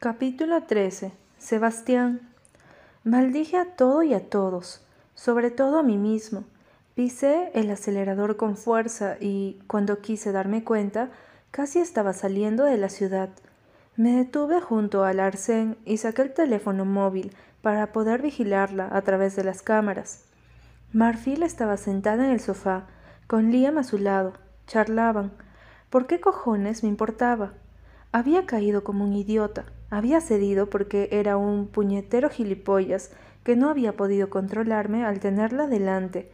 Capítulo 13. Sebastián. Maldije a todo y a todos, sobre todo a mí mismo. Pisé el acelerador con fuerza y, cuando quise darme cuenta, casi estaba saliendo de la ciudad. Me detuve junto al arcén y saqué el teléfono móvil para poder vigilarla a través de las cámaras. Marfil estaba sentada en el sofá, con Liam a su lado. Charlaban. ¿Por qué cojones me importaba? Había caído como un idiota. Había cedido porque era un puñetero gilipollas que no había podido controlarme al tenerla delante,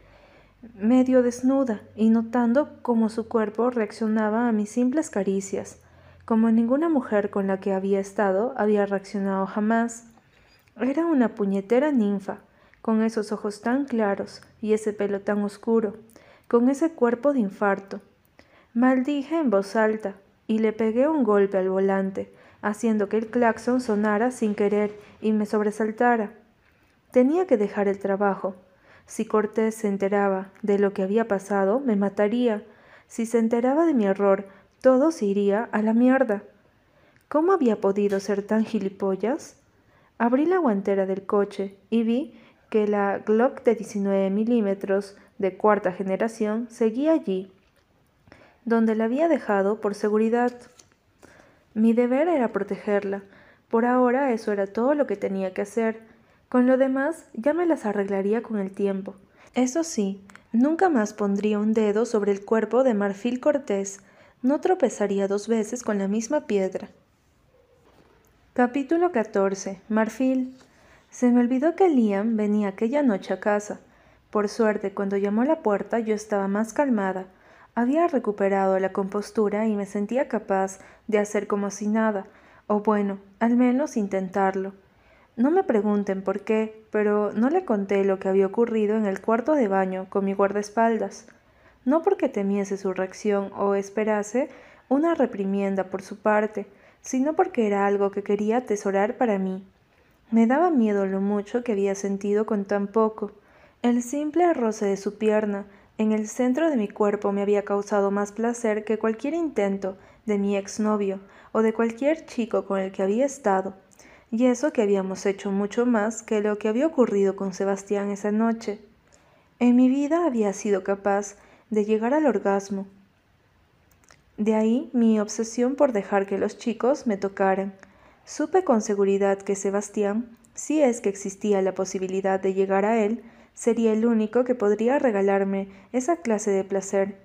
medio desnuda y notando cómo su cuerpo reaccionaba a mis simples caricias, como ninguna mujer con la que había estado había reaccionado jamás. Era una puñetera ninfa, con esos ojos tan claros y ese pelo tan oscuro, con ese cuerpo de infarto. Maldije en voz alta y le pegué un golpe al volante, haciendo que el claxon sonara sin querer y me sobresaltara. Tenía que dejar el trabajo. Si Cortés se enteraba de lo que había pasado, me mataría. Si se enteraba de mi error, todo se iría a la mierda. ¿Cómo había podido ser tan gilipollas? Abrí la guantera del coche y vi que la Glock de 19 milímetros de cuarta generación seguía allí, donde la había dejado por seguridad. Mi deber era protegerla. Por ahora eso era todo lo que tenía que hacer. Con lo demás ya me las arreglaría con el tiempo. Eso sí, nunca más pondría un dedo sobre el cuerpo de Marfil Cortés. No tropezaría dos veces con la misma piedra. Capítulo 14. Marfil. Se me olvidó que Liam venía aquella noche a casa. Por suerte, cuando llamó a la puerta yo estaba más calmada. Había recuperado la compostura y me sentía capaz de hacer como si nada, o bueno, al menos intentarlo. No me pregunten por qué, pero no le conté lo que había ocurrido en el cuarto de baño con mi guardaespaldas. No porque temiese su reacción o esperase una reprimienda por su parte, sino porque era algo que quería atesorar para mí. Me daba miedo lo mucho que había sentido con tan poco. El simple roce de su pierna, en el centro de mi cuerpo me había causado más placer que cualquier intento de mi exnovio o de cualquier chico con el que había estado, y eso que habíamos hecho mucho más que lo que había ocurrido con Sebastián esa noche. En mi vida había sido capaz de llegar al orgasmo. De ahí mi obsesión por dejar que los chicos me tocaran. Supe con seguridad que Sebastián, si es que existía la posibilidad de llegar a él, Sería el único que podría regalarme esa clase de placer.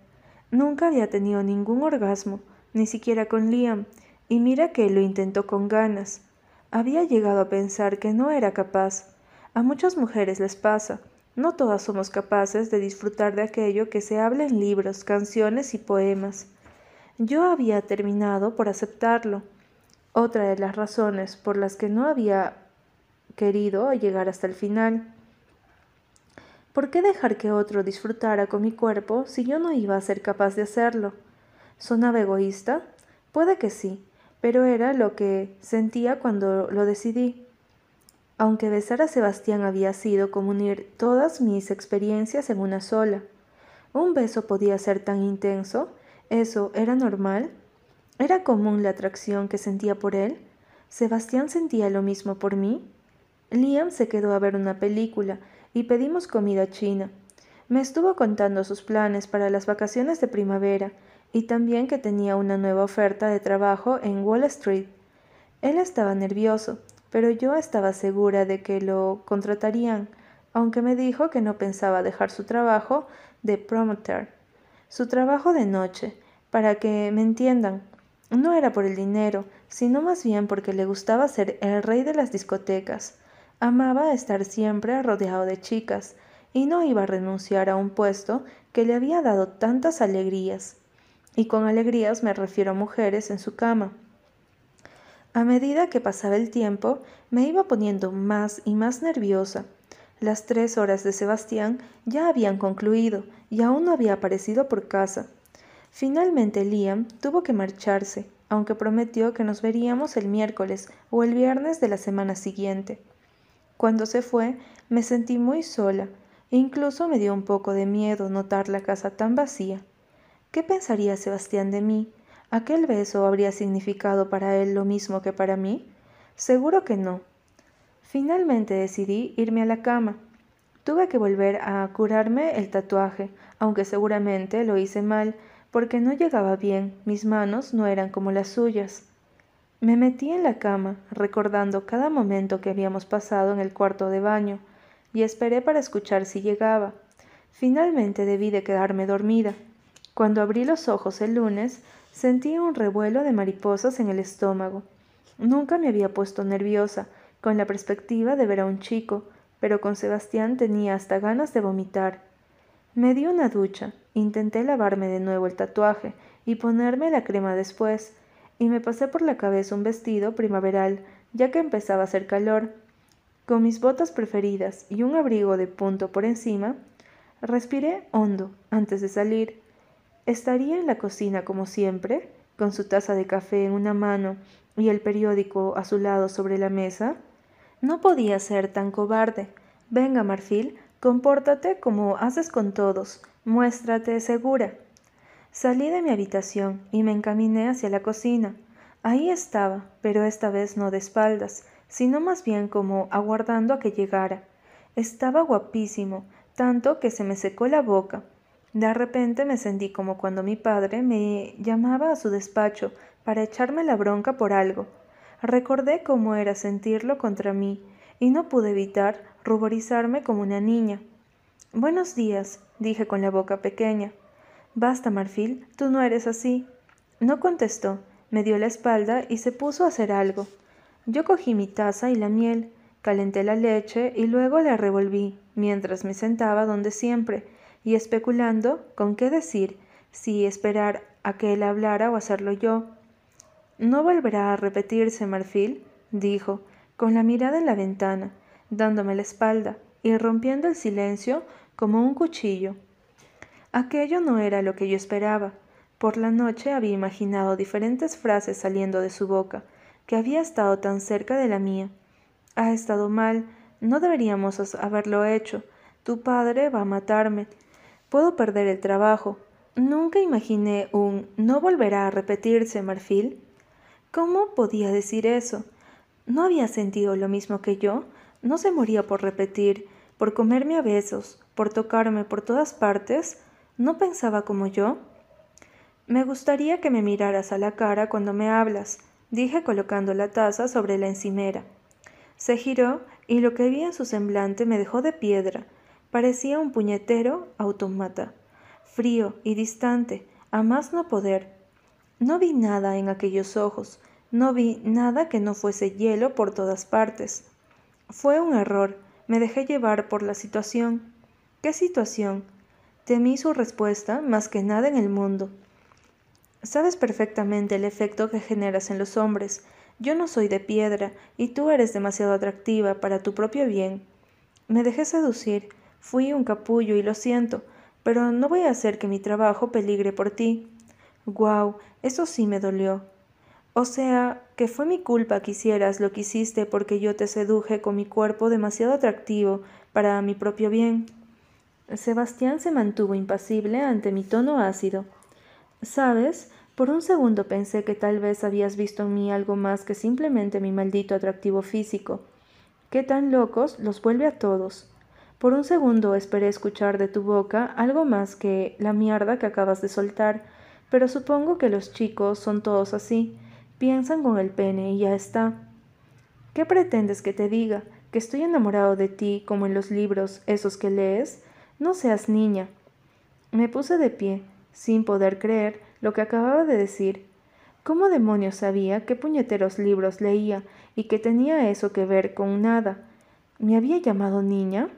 Nunca había tenido ningún orgasmo, ni siquiera con Liam, y mira que lo intentó con ganas. Había llegado a pensar que no era capaz. A muchas mujeres les pasa. No todas somos capaces de disfrutar de aquello que se habla en libros, canciones y poemas. Yo había terminado por aceptarlo. Otra de las razones por las que no había querido llegar hasta el final. ¿Por qué dejar que otro disfrutara con mi cuerpo si yo no iba a ser capaz de hacerlo? ¿Sonaba egoísta? Puede que sí, pero era lo que sentía cuando lo decidí. Aunque besar a Sebastián había sido como unir todas mis experiencias en una sola. ¿Un beso podía ser tan intenso? ¿Eso era normal? ¿Era común la atracción que sentía por él? ¿Sebastián sentía lo mismo por mí? Liam se quedó a ver una película y pedimos comida china. Me estuvo contando sus planes para las vacaciones de primavera y también que tenía una nueva oferta de trabajo en Wall Street. Él estaba nervioso, pero yo estaba segura de que lo contratarían, aunque me dijo que no pensaba dejar su trabajo de promoter, su trabajo de noche, para que me entiendan. No era por el dinero, sino más bien porque le gustaba ser el rey de las discotecas. Amaba estar siempre rodeado de chicas y no iba a renunciar a un puesto que le había dado tantas alegrías. Y con alegrías me refiero a mujeres en su cama. A medida que pasaba el tiempo, me iba poniendo más y más nerviosa. Las tres horas de Sebastián ya habían concluido y aún no había aparecido por casa. Finalmente Liam tuvo que marcharse, aunque prometió que nos veríamos el miércoles o el viernes de la semana siguiente. Cuando se fue, me sentí muy sola, e incluso me dio un poco de miedo notar la casa tan vacía. ¿Qué pensaría Sebastián de mí? ¿Aquel beso habría significado para él lo mismo que para mí? Seguro que no. Finalmente decidí irme a la cama. Tuve que volver a curarme el tatuaje, aunque seguramente lo hice mal, porque no llegaba bien, mis manos no eran como las suyas. Me metí en la cama, recordando cada momento que habíamos pasado en el cuarto de baño, y esperé para escuchar si llegaba. Finalmente debí de quedarme dormida. Cuando abrí los ojos el lunes, sentí un revuelo de mariposas en el estómago. Nunca me había puesto nerviosa, con la perspectiva de ver a un chico, pero con Sebastián tenía hasta ganas de vomitar. Me di una ducha, intenté lavarme de nuevo el tatuaje y ponerme la crema después, y me pasé por la cabeza un vestido primaveral, ya que empezaba a hacer calor. Con mis botas preferidas y un abrigo de punto por encima, respiré hondo antes de salir. Estaría en la cocina como siempre, con su taza de café en una mano y el periódico a su lado sobre la mesa. No podía ser tan cobarde. Venga, Marfil, compórtate como haces con todos, muéstrate segura. Salí de mi habitación y me encaminé hacia la cocina. Ahí estaba, pero esta vez no de espaldas, sino más bien como aguardando a que llegara. Estaba guapísimo, tanto que se me secó la boca. De repente me sentí como cuando mi padre me llamaba a su despacho para echarme la bronca por algo. Recordé cómo era sentirlo contra mí, y no pude evitar ruborizarme como una niña. Buenos días, dije con la boca pequeña. Basta, Marfil, tú no eres así. No contestó, me dio la espalda y se puso a hacer algo. Yo cogí mi taza y la miel, calenté la leche y luego la revolví, mientras me sentaba donde siempre, y especulando con qué decir, si esperar a que él hablara o hacerlo yo. No volverá a repetirse, Marfil, dijo, con la mirada en la ventana, dándome la espalda y rompiendo el silencio como un cuchillo. Aquello no era lo que yo esperaba. Por la noche había imaginado diferentes frases saliendo de su boca, que había estado tan cerca de la mía. Ha estado mal, no deberíamos haberlo hecho. Tu padre va a matarme. Puedo perder el trabajo. Nunca imaginé un no volverá a repetirse, Marfil. ¿Cómo podía decir eso? ¿No había sentido lo mismo que yo? ¿No se moría por repetir, por comerme a besos, por tocarme por todas partes? ¿No pensaba como yo? Me gustaría que me miraras a la cara cuando me hablas, dije colocando la taza sobre la encimera. Se giró y lo que vi en su semblante me dejó de piedra. Parecía un puñetero autómata, frío y distante, a más no poder. No vi nada en aquellos ojos, no vi nada que no fuese hielo por todas partes. Fue un error, me dejé llevar por la situación. ¿Qué situación? Temí su respuesta más que nada en el mundo. Sabes perfectamente el efecto que generas en los hombres. Yo no soy de piedra y tú eres demasiado atractiva para tu propio bien. Me dejé seducir, fui un capullo y lo siento, pero no voy a hacer que mi trabajo peligre por ti. Guau, eso sí me dolió. O sea, que fue mi culpa que hicieras lo que hiciste porque yo te seduje con mi cuerpo demasiado atractivo para mi propio bien. Sebastián se mantuvo impasible ante mi tono ácido. Sabes, por un segundo pensé que tal vez habías visto en mí algo más que simplemente mi maldito atractivo físico. Qué tan locos los vuelve a todos. Por un segundo esperé escuchar de tu boca algo más que la mierda que acabas de soltar, pero supongo que los chicos son todos así, piensan con el pene y ya está. ¿Qué pretendes que te diga? ¿Que estoy enamorado de ti como en los libros esos que lees? No seas niña. Me puse de pie, sin poder creer lo que acababa de decir. ¿Cómo demonios sabía qué puñeteros libros leía y que tenía eso que ver con nada? ¿Me había llamado niña?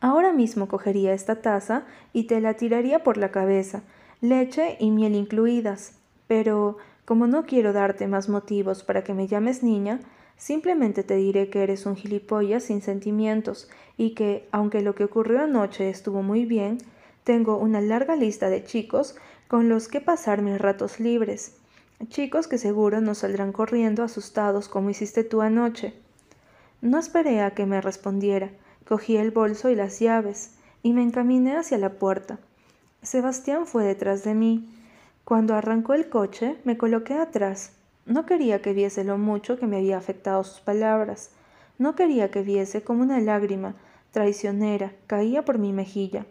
Ahora mismo cogería esta taza y te la tiraría por la cabeza, leche y miel incluidas. Pero, como no quiero darte más motivos para que me llames niña, simplemente te diré que eres un gilipollas sin sentimientos y que, aunque lo que ocurrió anoche estuvo muy bien, tengo una larga lista de chicos con los que pasar mis ratos libres. Chicos que seguro no saldrán corriendo asustados como hiciste tú anoche. No esperé a que me respondiera. Cogí el bolso y las llaves y me encaminé hacia la puerta. Sebastián fue detrás de mí. Cuando arrancó el coche, me coloqué atrás. No quería que viese lo mucho que me había afectado sus palabras. No quería que viese como una lágrima traicionera caía por mi mejilla.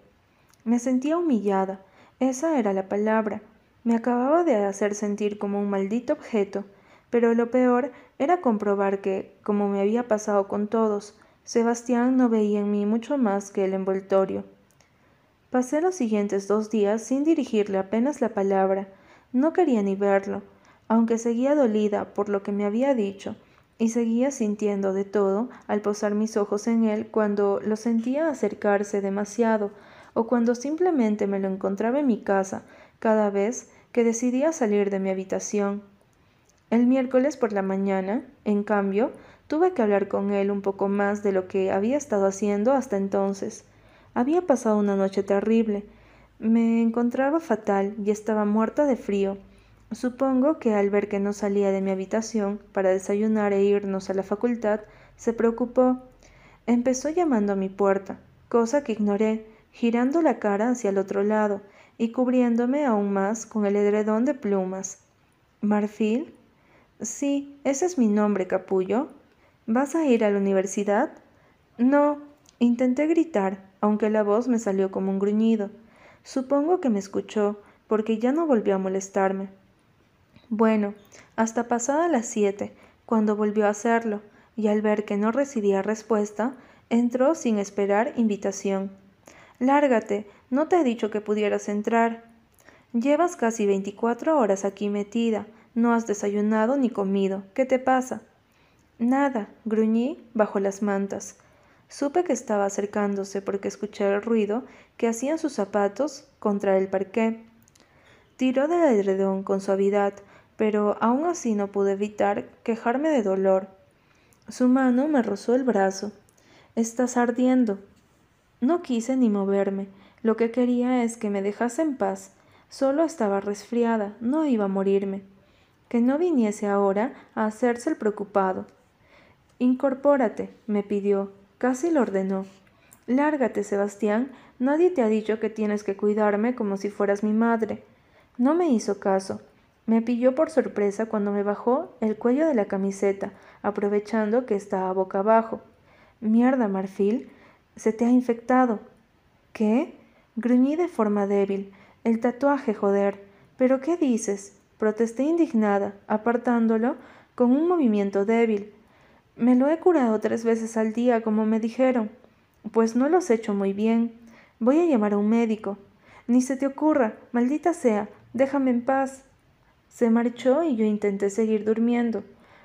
Me sentía humillada, esa era la palabra. Me acababa de hacer sentir como un maldito objeto, pero lo peor era comprobar que, como me había pasado con todos, Sebastián no veía en mí mucho más que el envoltorio. Pasé los siguientes dos días sin dirigirle apenas la palabra. No quería ni verlo, aunque seguía dolida por lo que me había dicho, y seguía sintiendo de todo al posar mis ojos en él cuando lo sentía acercarse demasiado o cuando simplemente me lo encontraba en mi casa cada vez que decidía salir de mi habitación. El miércoles por la mañana, en cambio, tuve que hablar con él un poco más de lo que había estado haciendo hasta entonces. Había pasado una noche terrible. Me encontraba fatal y estaba muerta de frío. Supongo que al ver que no salía de mi habitación para desayunar e irnos a la facultad, se preocupó. Empezó llamando a mi puerta, cosa que ignoré, girando la cara hacia el otro lado y cubriéndome aún más con el edredón de plumas. ¿Marfil? Sí, ese es mi nombre, capullo. ¿Vas a ir a la universidad? No, intenté gritar, aunque la voz me salió como un gruñido. Supongo que me escuchó, porque ya no volvió a molestarme. Bueno, hasta pasada las siete, cuando volvió a hacerlo, y al ver que no recibía respuesta, entró sin esperar invitación. Lárgate, no te he dicho que pudieras entrar. Llevas casi veinticuatro horas aquí metida, no has desayunado ni comido. ¿Qué te pasa? Nada, gruñí bajo las mantas. Supe que estaba acercándose porque escuché el ruido que hacían sus zapatos contra el parqué. Tiró del edredón con suavidad, pero aún así no pude evitar quejarme de dolor. Su mano me rozó el brazo. Estás ardiendo. No quise ni moverme. Lo que quería es que me dejase en paz. Solo estaba resfriada, no iba a morirme. Que no viniese ahora a hacerse el preocupado. Incorpórate, me pidió, casi lo ordenó. Lárgate, Sebastián, nadie te ha dicho que tienes que cuidarme como si fueras mi madre. No me hizo caso. Me pilló por sorpresa cuando me bajó el cuello de la camiseta, aprovechando que estaba boca abajo. Mierda, Marfil, se te ha infectado. ¿Qué? Gruñí de forma débil. El tatuaje, joder. ¿Pero qué dices? Protesté indignada, apartándolo con un movimiento débil. Me lo he curado tres veces al día, como me dijeron. Pues no lo has hecho muy bien. Voy a llamar a un médico. Ni se te ocurra, maldita sea, déjame en paz. Se marchó y yo intenté seguir durmiendo.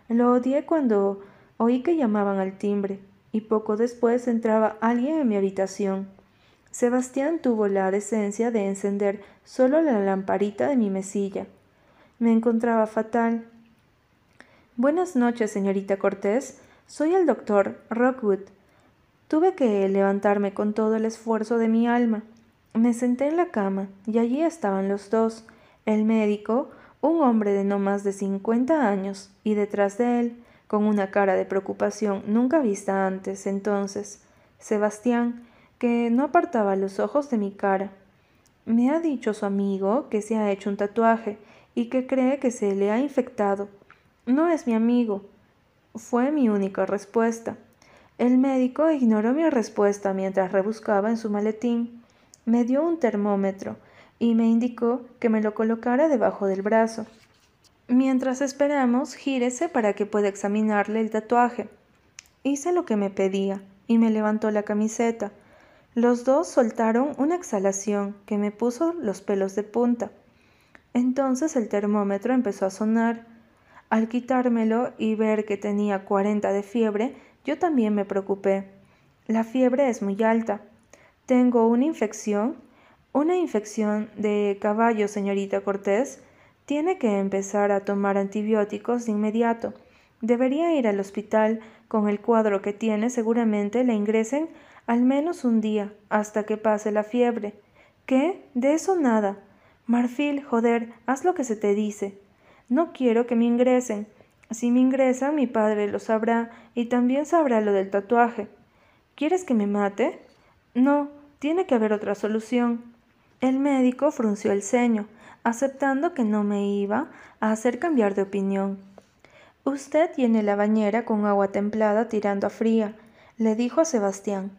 Lo odié cuando oí que llamaban al timbre, y poco después entraba alguien en mi habitación. Sebastián tuvo la decencia de encender solo la lamparita de mi mesilla. Me encontraba fatal. Buenas noches, señorita Cortés. Soy el doctor Rockwood. Tuve que levantarme con todo el esfuerzo de mi alma. Me senté en la cama y allí estaban los dos, el médico, un hombre de no más de cincuenta años, y detrás de él, con una cara de preocupación nunca vista antes entonces, Sebastián, que no apartaba los ojos de mi cara. Me ha dicho su amigo que se ha hecho un tatuaje y que cree que se le ha infectado. No es mi amigo. Fue mi única respuesta. El médico ignoró mi respuesta mientras rebuscaba en su maletín. Me dio un termómetro y me indicó que me lo colocara debajo del brazo. Mientras esperamos, gírese para que pueda examinarle el tatuaje. Hice lo que me pedía y me levantó la camiseta. Los dos soltaron una exhalación que me puso los pelos de punta. Entonces el termómetro empezó a sonar. Al quitármelo y ver que tenía cuarenta de fiebre, yo también me preocupé. La fiebre es muy alta. Tengo una infección una infección de caballo, señorita Cortés, tiene que empezar a tomar antibióticos de inmediato. Debería ir al hospital. Con el cuadro que tiene seguramente le ingresen al menos un día hasta que pase la fiebre. ¿Qué? De eso nada. Marfil, joder, haz lo que se te dice. No quiero que me ingresen. Si me ingresan, mi padre lo sabrá y también sabrá lo del tatuaje. ¿Quieres que me mate? No, tiene que haber otra solución. El médico frunció el ceño, aceptando que no me iba a hacer cambiar de opinión. Usted tiene la bañera con agua templada tirando a fría, le dijo a Sebastián.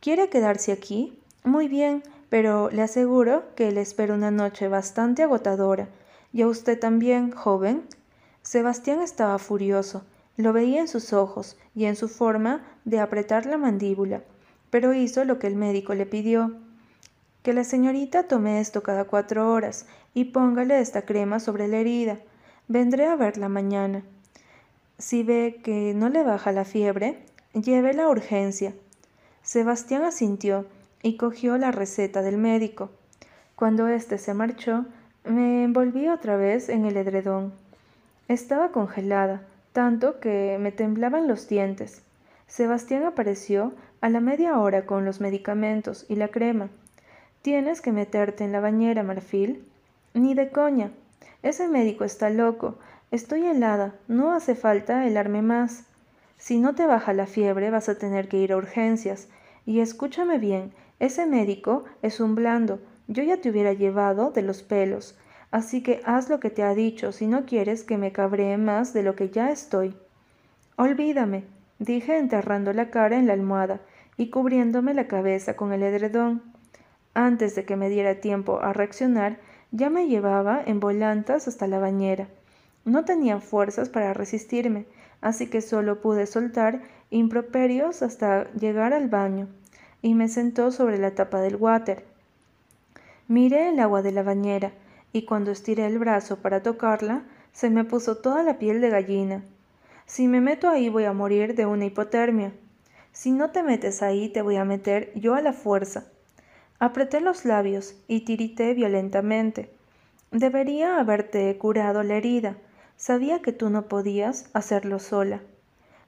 ¿Quiere quedarse aquí? Muy bien, pero le aseguro que le espera una noche bastante agotadora. ¿Y a usted también, joven? Sebastián estaba furioso. Lo veía en sus ojos y en su forma de apretar la mandíbula, pero hizo lo que el médico le pidió. Que la señorita tome esto cada cuatro horas y póngale esta crema sobre la herida. Vendré a verla mañana. Si ve que no le baja la fiebre, lleve la urgencia. Sebastián asintió y cogió la receta del médico. Cuando éste se marchó, me envolví otra vez en el edredón. Estaba congelada, tanto que me temblaban los dientes. Sebastián apareció a la media hora con los medicamentos y la crema. Tienes que meterte en la bañera, Marfil. Ni de coña. Ese médico está loco. Estoy helada, no hace falta helarme más. Si no te baja la fiebre vas a tener que ir a urgencias. Y escúchame bien, ese médico es un blando. Yo ya te hubiera llevado de los pelos. Así que haz lo que te ha dicho si no quieres que me cabree más de lo que ya estoy. Olvídame, dije enterrando la cara en la almohada y cubriéndome la cabeza con el edredón. Antes de que me diera tiempo a reaccionar, ya me llevaba en volantas hasta la bañera. No tenía fuerzas para resistirme, así que solo pude soltar improperios hasta llegar al baño, y me sentó sobre la tapa del water. Miré el agua de la bañera, y cuando estiré el brazo para tocarla, se me puso toda la piel de gallina. Si me meto ahí voy a morir de una hipotermia. Si no te metes ahí te voy a meter yo a la fuerza. Apreté los labios y tirité violentamente. Debería haberte curado la herida, Sabía que tú no podías hacerlo sola.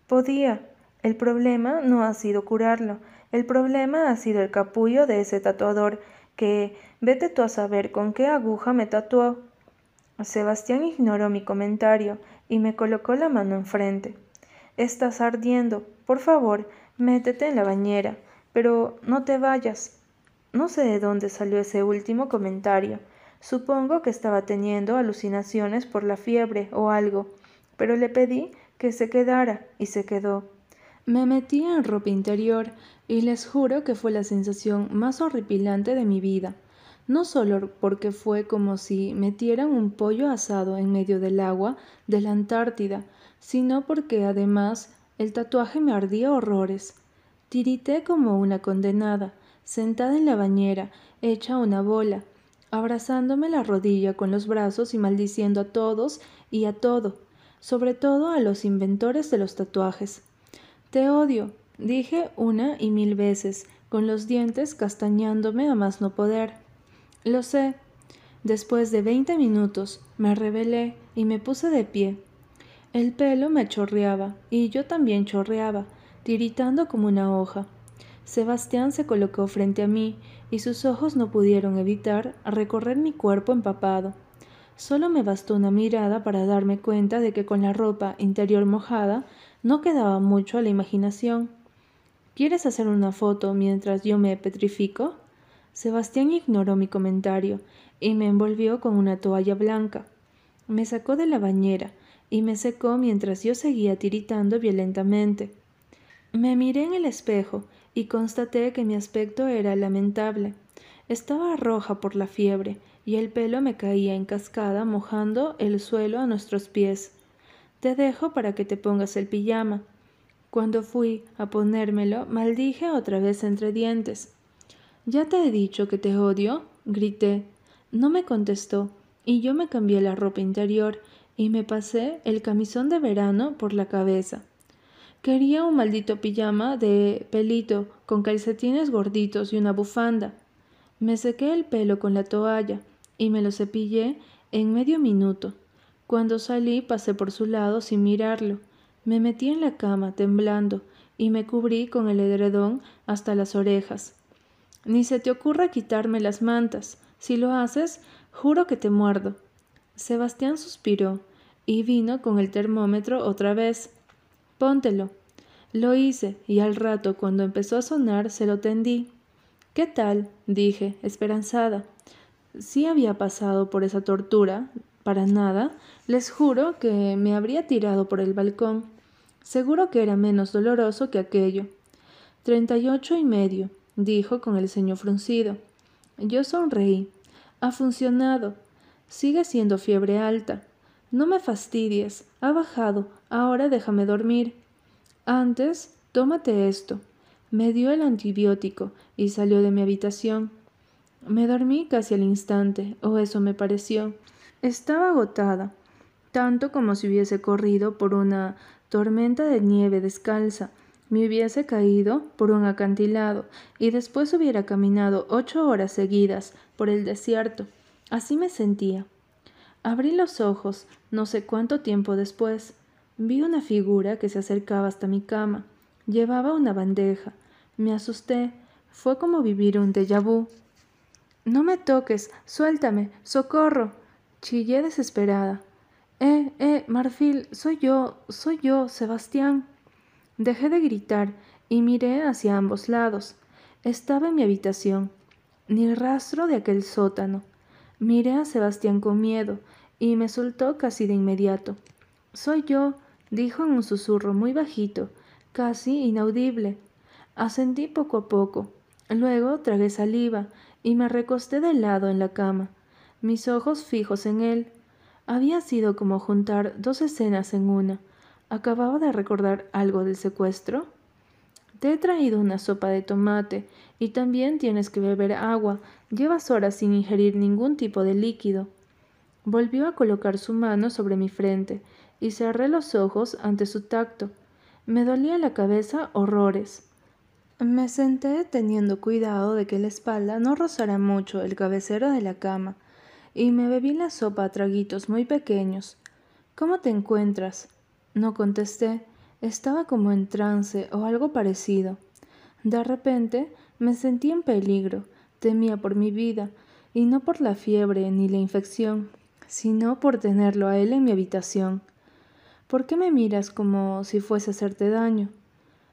Podía. El problema no ha sido curarlo. El problema ha sido el capullo de ese tatuador que, vete tú a saber con qué aguja me tatuó. Sebastián ignoró mi comentario y me colocó la mano enfrente. Estás ardiendo. Por favor, métete en la bañera, pero no te vayas. No sé de dónde salió ese último comentario. Supongo que estaba teniendo alucinaciones por la fiebre o algo, pero le pedí que se quedara y se quedó. Me metí en ropa interior y les juro que fue la sensación más horripilante de mi vida, no solo porque fue como si metieran un pollo asado en medio del agua de la Antártida, sino porque además el tatuaje me ardía horrores. Tirité como una condenada, sentada en la bañera, hecha una bola, abrazándome la rodilla con los brazos y maldiciendo a todos y a todo, sobre todo a los inventores de los tatuajes. Te odio, dije una y mil veces, con los dientes castañándome a más no poder. Lo sé. Después de veinte minutos me rebelé y me puse de pie. El pelo me chorreaba y yo también chorreaba, tiritando como una hoja. Sebastián se colocó frente a mí y sus ojos no pudieron evitar recorrer mi cuerpo empapado. Solo me bastó una mirada para darme cuenta de que con la ropa interior mojada no quedaba mucho a la imaginación. ¿Quieres hacer una foto mientras yo me petrifico? Sebastián ignoró mi comentario y me envolvió con una toalla blanca. Me sacó de la bañera y me secó mientras yo seguía tiritando violentamente. Me miré en el espejo y constaté que mi aspecto era lamentable. Estaba roja por la fiebre y el pelo me caía en cascada mojando el suelo a nuestros pies. Te dejo para que te pongas el pijama. Cuando fui a ponérmelo, maldije otra vez entre dientes. Ya te he dicho que te odio, grité. No me contestó, y yo me cambié la ropa interior y me pasé el camisón de verano por la cabeza. Quería un maldito pijama de pelito, con calcetines gorditos y una bufanda. Me sequé el pelo con la toalla y me lo cepillé en medio minuto. Cuando salí pasé por su lado sin mirarlo. Me metí en la cama temblando y me cubrí con el edredón hasta las orejas. Ni se te ocurra quitarme las mantas. Si lo haces, juro que te muerdo. Sebastián suspiró y vino con el termómetro otra vez. Póntelo. Lo hice, y al rato, cuando empezó a sonar, se lo tendí. ¿Qué tal? dije, esperanzada. Sí había pasado por esa tortura, para nada, les juro que me habría tirado por el balcón. Seguro que era menos doloroso que aquello. Treinta y ocho y medio, dijo con el ceño fruncido. Yo sonreí. Ha funcionado. Sigue siendo fiebre alta. No me fastidies. Ha bajado. Ahora déjame dormir. Antes, tómate esto. Me dio el antibiótico y salió de mi habitación. Me dormí casi al instante, o eso me pareció. Estaba agotada, tanto como si hubiese corrido por una tormenta de nieve descalza, me hubiese caído por un acantilado y después hubiera caminado ocho horas seguidas por el desierto. Así me sentía. Abrí los ojos, no sé cuánto tiempo después. Vi una figura que se acercaba hasta mi cama. Llevaba una bandeja. Me asusté. Fue como vivir un déjà vu. No me toques. Suéltame. Socorro. Chillé desesperada. Eh, eh, Marfil, soy yo, soy yo, Sebastián. Dejé de gritar y miré hacia ambos lados. Estaba en mi habitación. Ni rastro de aquel sótano. Miré a Sebastián con miedo y me soltó casi de inmediato. Soy yo, dijo en un susurro muy bajito, casi inaudible. Ascendí poco a poco. Luego tragué saliva y me recosté de lado en la cama mis ojos fijos en él. Había sido como juntar dos escenas en una. Acababa de recordar algo del secuestro. Te he traído una sopa de tomate y también tienes que beber agua. Llevas horas sin ingerir ningún tipo de líquido. Volvió a colocar su mano sobre mi frente y cerré los ojos ante su tacto. Me dolía la cabeza horrores. Me senté teniendo cuidado de que la espalda no rozara mucho el cabecero de la cama y me bebí la sopa a traguitos muy pequeños. ¿Cómo te encuentras? No contesté. Estaba como en trance o algo parecido. De repente me sentí en peligro, temía por mi vida, y no por la fiebre ni la infección, sino por tenerlo a él en mi habitación. ¿Por qué me miras como si fuese a hacerte daño?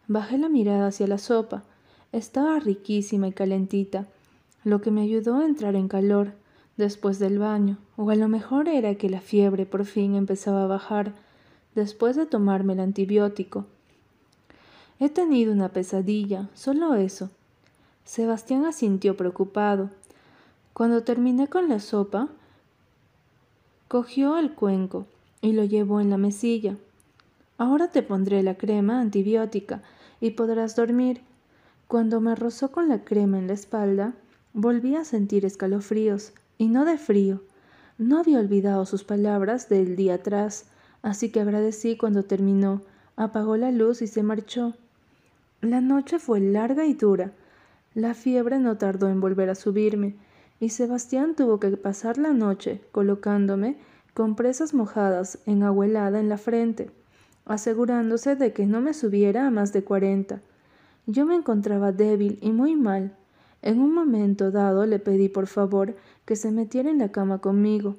Bajé la mirada hacia la sopa. Estaba riquísima y calentita, lo que me ayudó a entrar en calor después del baño, o a lo mejor era que la fiebre por fin empezaba a bajar después de tomarme el antibiótico. He tenido una pesadilla, solo eso. Sebastián asintió preocupado. Cuando terminé con la sopa, cogió el cuenco y lo llevó en la mesilla. Ahora te pondré la crema antibiótica y podrás dormir. Cuando me rozó con la crema en la espalda, volví a sentir escalofríos y no de frío. No había olvidado sus palabras del día atrás, así que agradecí cuando terminó, apagó la luz y se marchó. La noche fue larga y dura. La fiebre no tardó en volver a subirme, y Sebastián tuvo que pasar la noche colocándome compresas mojadas en agua helada en la frente, asegurándose de que no me subiera a más de cuarenta. Yo me encontraba débil y muy mal. En un momento dado le pedí por favor que se metiera en la cama conmigo.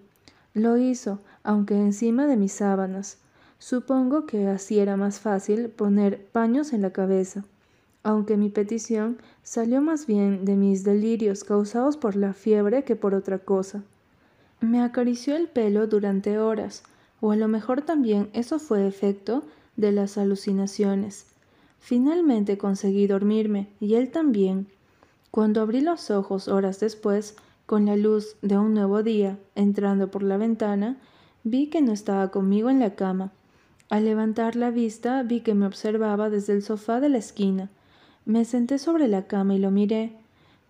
Lo hizo, aunque encima de mis sábanas. Supongo que así era más fácil poner paños en la cabeza, aunque mi petición salió más bien de mis delirios causados por la fiebre que por otra cosa. Me acarició el pelo durante horas, o a lo mejor también eso fue efecto de las alucinaciones. Finalmente conseguí dormirme, y él también. Cuando abrí los ojos horas después, con la luz de un nuevo día entrando por la ventana, vi que no estaba conmigo en la cama. Al levantar la vista vi que me observaba desde el sofá de la esquina. Me senté sobre la cama y lo miré.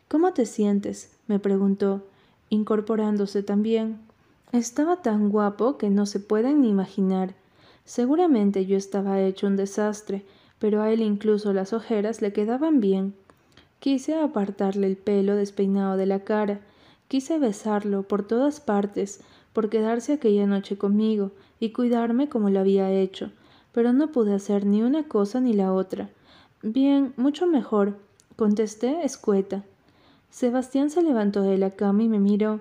¿Cómo te sientes? me preguntó, incorporándose también. Estaba tan guapo que no se pueden ni imaginar. Seguramente yo estaba hecho un desastre, pero a él incluso las ojeras le quedaban bien. Quise apartarle el pelo despeinado de la cara, Quise besarlo por todas partes, por quedarse aquella noche conmigo y cuidarme como lo había hecho, pero no pude hacer ni una cosa ni la otra. Bien, mucho mejor, contesté escueta. Sebastián se levantó de la cama y me miró.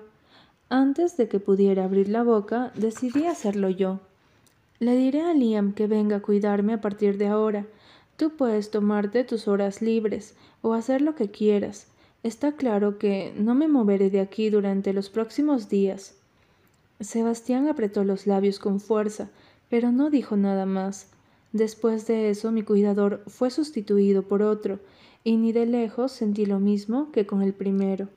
Antes de que pudiera abrir la boca, decidí hacerlo yo. Le diré a Liam que venga a cuidarme a partir de ahora. Tú puedes tomarte tus horas libres o hacer lo que quieras. Está claro que no me moveré de aquí durante los próximos días. Sebastián apretó los labios con fuerza, pero no dijo nada más. Después de eso mi cuidador fue sustituido por otro, y ni de lejos sentí lo mismo que con el primero.